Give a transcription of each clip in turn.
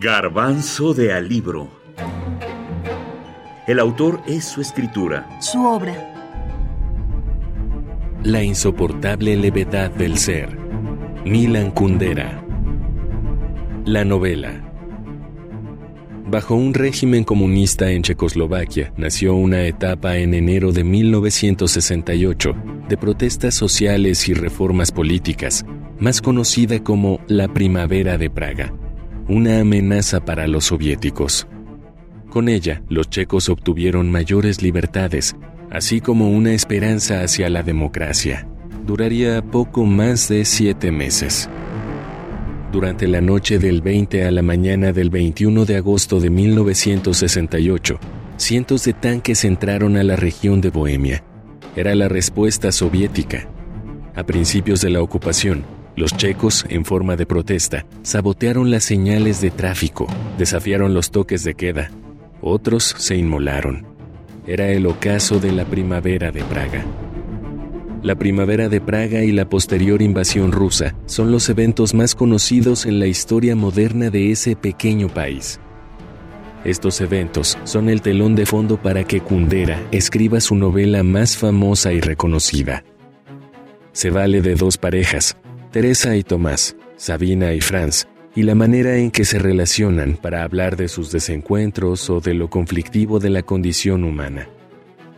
Garbanzo de Alibro. El autor es su escritura. Su obra. La insoportable levedad del ser. Milan Kundera. La novela. Bajo un régimen comunista en Checoslovaquia nació una etapa en enero de 1968 de protestas sociales y reformas políticas, más conocida como la Primavera de Praga una amenaza para los soviéticos. Con ella, los checos obtuvieron mayores libertades, así como una esperanza hacia la democracia. Duraría poco más de siete meses. Durante la noche del 20 a la mañana del 21 de agosto de 1968, cientos de tanques entraron a la región de Bohemia. Era la respuesta soviética. A principios de la ocupación, los checos, en forma de protesta, sabotearon las señales de tráfico, desafiaron los toques de queda. Otros se inmolaron. Era el ocaso de la primavera de Praga. La primavera de Praga y la posterior invasión rusa son los eventos más conocidos en la historia moderna de ese pequeño país. Estos eventos son el telón de fondo para que Kundera escriba su novela más famosa y reconocida. Se vale de dos parejas, Teresa y Tomás, Sabina y Franz, y la manera en que se relacionan para hablar de sus desencuentros o de lo conflictivo de la condición humana.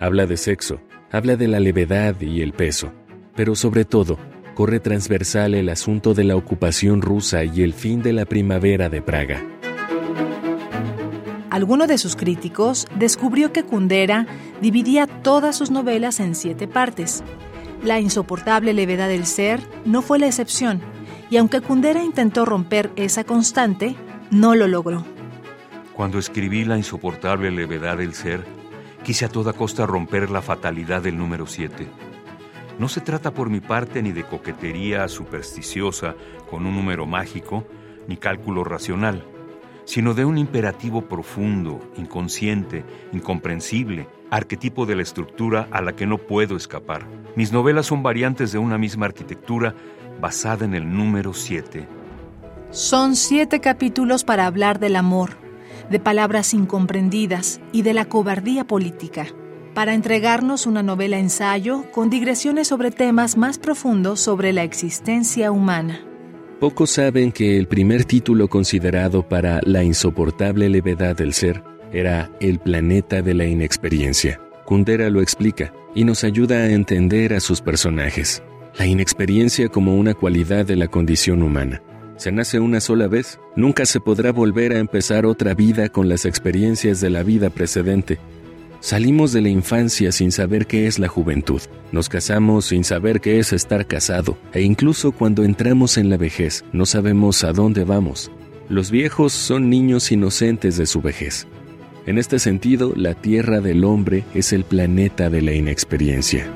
Habla de sexo, habla de la levedad y el peso, pero sobre todo, corre transversal el asunto de la ocupación rusa y el fin de la primavera de Praga. Alguno de sus críticos descubrió que Kundera dividía todas sus novelas en siete partes, la insoportable levedad del ser no fue la excepción, y aunque Kundera intentó romper esa constante, no lo logró. Cuando escribí La insoportable levedad del ser, quise a toda costa romper la fatalidad del número 7. No se trata por mi parte ni de coquetería supersticiosa con un número mágico, ni cálculo racional, sino de un imperativo profundo, inconsciente, incomprensible, arquetipo de la estructura a la que no puedo escapar. Mis novelas son variantes de una misma arquitectura basada en el número 7. Son siete capítulos para hablar del amor, de palabras incomprendidas y de la cobardía política, para entregarnos una novela ensayo con digresiones sobre temas más profundos sobre la existencia humana. Pocos saben que el primer título considerado para la insoportable levedad del ser era El planeta de la inexperiencia. Kundera lo explica y nos ayuda a entender a sus personajes. La inexperiencia como una cualidad de la condición humana. Se nace una sola vez, nunca se podrá volver a empezar otra vida con las experiencias de la vida precedente. Salimos de la infancia sin saber qué es la juventud, nos casamos sin saber qué es estar casado, e incluso cuando entramos en la vejez no sabemos a dónde vamos. Los viejos son niños inocentes de su vejez. En este sentido, la Tierra del hombre es el planeta de la inexperiencia.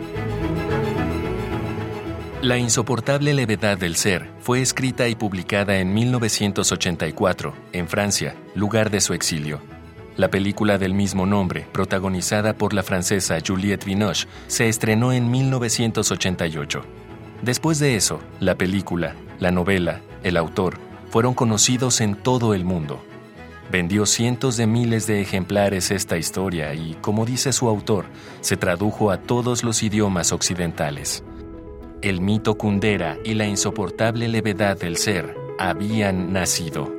La insoportable levedad del ser fue escrita y publicada en 1984, en Francia, lugar de su exilio. La película del mismo nombre, protagonizada por la francesa Juliette Binoche, se estrenó en 1988. Después de eso, la película, la novela, el autor, fueron conocidos en todo el mundo. Vendió cientos de miles de ejemplares esta historia y, como dice su autor, se tradujo a todos los idiomas occidentales. El mito Kundera y la insoportable levedad del ser habían nacido.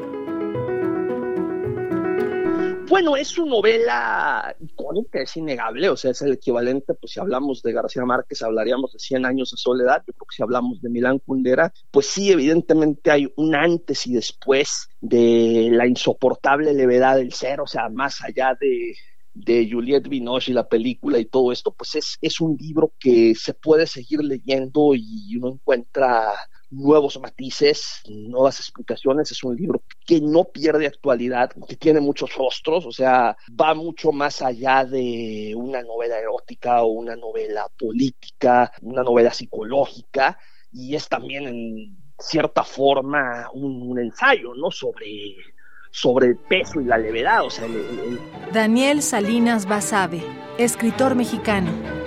Bueno, es su novela icónica, es innegable, o sea, es el equivalente, pues si hablamos de García Márquez, hablaríamos de 100 años de soledad, yo creo que si hablamos de Milán Kundera, pues sí, evidentemente hay un antes y después de la insoportable levedad del ser, o sea, más allá de, de Juliette Binoche y la película y todo esto, pues es, es un libro que se puede seguir leyendo y uno encuentra nuevos matices, nuevas explicaciones. Es un libro que no pierde actualidad, que tiene muchos rostros, o sea, va mucho más allá de una novela erótica o una novela política, una novela psicológica, y es también en cierta forma un, ensayo, ¿no? Sobre, sobre el peso y la levedad, o sea, Daniel Salinas Basabe, escritor mexicano